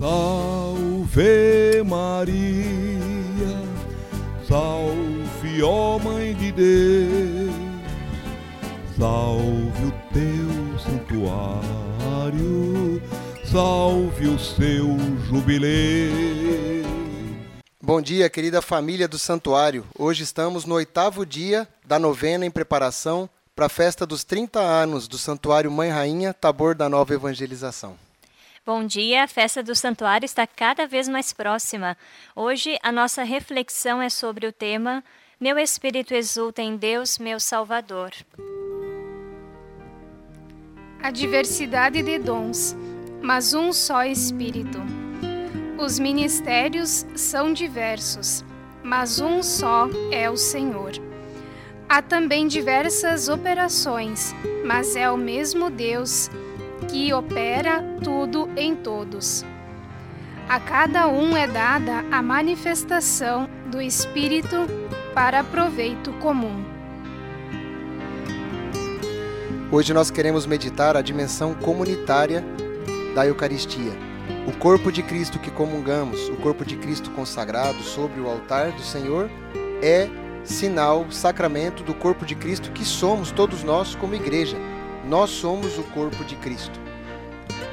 Salve Maria, salve ó Mãe de Deus, salve o teu santuário, salve o seu jubileu. Bom dia, querida família do Santuário. Hoje estamos no oitavo dia da novena em preparação para a festa dos 30 anos do Santuário Mãe Rainha Tabor da Nova Evangelização. Bom dia, a festa do santuário está cada vez mais próxima. Hoje a nossa reflexão é sobre o tema Meu espírito exulta em Deus, meu Salvador. A diversidade de dons, mas um só Espírito. Os ministérios são diversos, mas um só é o Senhor. Há também diversas operações, mas é o mesmo Deus que opera tudo em todos. A cada um é dada a manifestação do Espírito para proveito comum. Hoje nós queremos meditar a dimensão comunitária da Eucaristia. O corpo de Cristo que comungamos, o corpo de Cristo consagrado sobre o altar do Senhor, é sinal, sacramento do corpo de Cristo que somos todos nós como igreja. Nós somos o corpo de Cristo.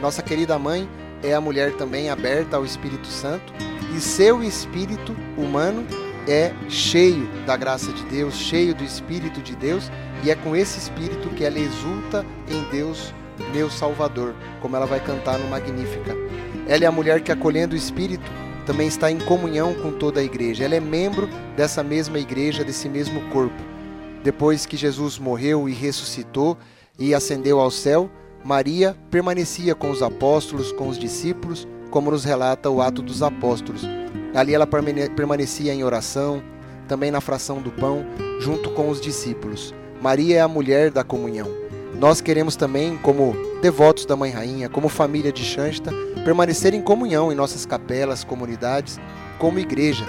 Nossa querida mãe é a mulher também aberta ao Espírito Santo e seu espírito humano é cheio da graça de Deus, cheio do Espírito de Deus, e é com esse espírito que ela exulta em Deus, meu Salvador, como ela vai cantar no Magnífica. Ela é a mulher que, acolhendo o Espírito, também está em comunhão com toda a igreja. Ela é membro dessa mesma igreja, desse mesmo corpo. Depois que Jesus morreu e ressuscitou e ascendeu ao céu, Maria permanecia com os apóstolos, com os discípulos, como nos relata o Ato dos Apóstolos. Ali ela permanecia em oração, também na fração do pão, junto com os discípulos. Maria é a mulher da comunhão. Nós queremos também, como devotos da Mãe Rainha, como família de Xansta, permanecer em comunhão em nossas capelas, comunidades, como igreja.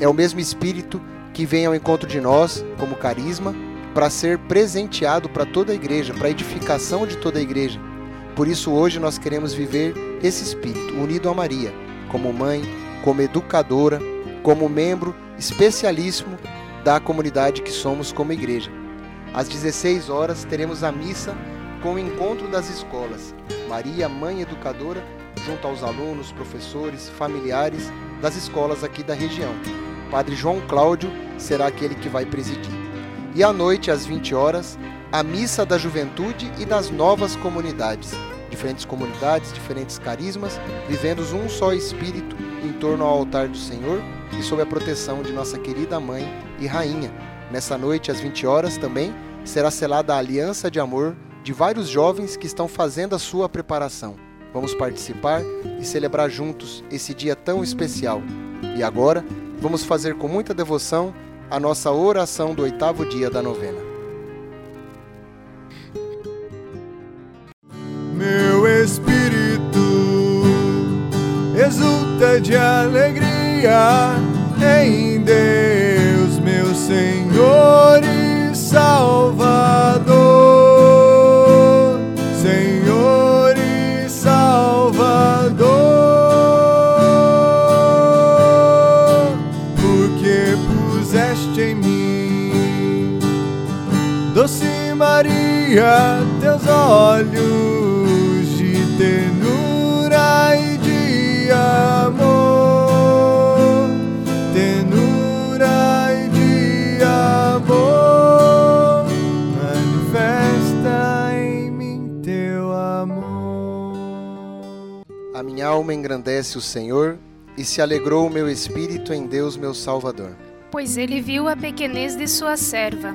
É o mesmo Espírito que vem ao encontro de nós, como carisma, para ser presenteado para toda a igreja, para a edificação de toda a igreja. Por isso, hoje nós queremos viver esse Espírito, unido a Maria, como mãe, como educadora, como membro especialíssimo da comunidade que somos como igreja. Às 16 horas teremos a missa com o encontro das escolas. Maria, mãe educadora, junto aos alunos, professores, familiares das escolas aqui da região. Padre João Cláudio será aquele que vai presidir. E à noite, às 20 horas, a missa da juventude e das novas comunidades. Diferentes comunidades, diferentes carismas, vivendo um só espírito em torno ao altar do Senhor e sob a proteção de nossa querida mãe e rainha. Nessa noite, às 20 horas, também será selada a aliança de amor de vários jovens que estão fazendo a sua preparação. Vamos participar e celebrar juntos esse dia tão especial. E agora, vamos fazer com muita devoção a nossa oração do oitavo dia da novena. Meu espírito exulta de alegria em doce Maria, teus olhos de ternura e de amor, ternura e de amor, manifesta em mim teu amor. A minha alma engrandece o Senhor e se alegrou o meu espírito em Deus, meu Salvador. Pois ele viu a pequenez de sua serva.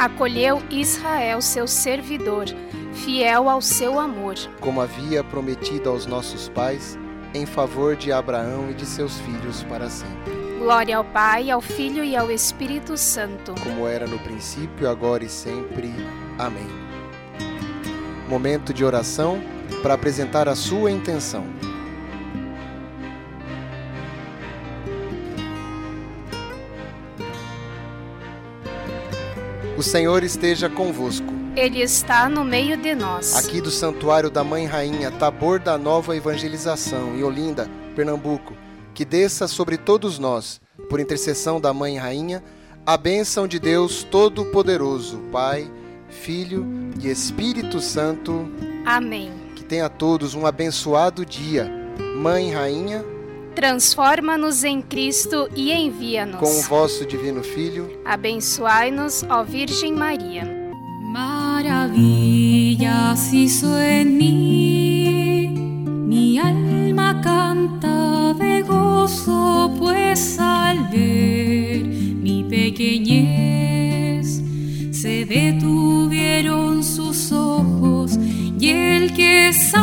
Acolheu Israel, seu servidor, fiel ao seu amor. Como havia prometido aos nossos pais, em favor de Abraão e de seus filhos para sempre. Glória ao Pai, ao Filho e ao Espírito Santo. Como era no princípio, agora e sempre. Amém. Momento de oração para apresentar a sua intenção. O Senhor esteja convosco. Ele está no meio de nós. Aqui do Santuário da Mãe Rainha, Tabor da Nova Evangelização, em Olinda, Pernambuco, que desça sobre todos nós, por intercessão da Mãe Rainha, a bênção de Deus Todo-Poderoso, Pai, Filho e Espírito Santo. Amém. Que tenha todos um abençoado dia. Mãe Rainha, Transforma-nos em Cristo e envia-nos. com o vosso Divino Filho, Abençoai-nos, ó Virgem Maria. Maravillas hizo en mí, mi alma canta de gozo, pues al ver mi pequeñez se detuvieron sus ojos y el que es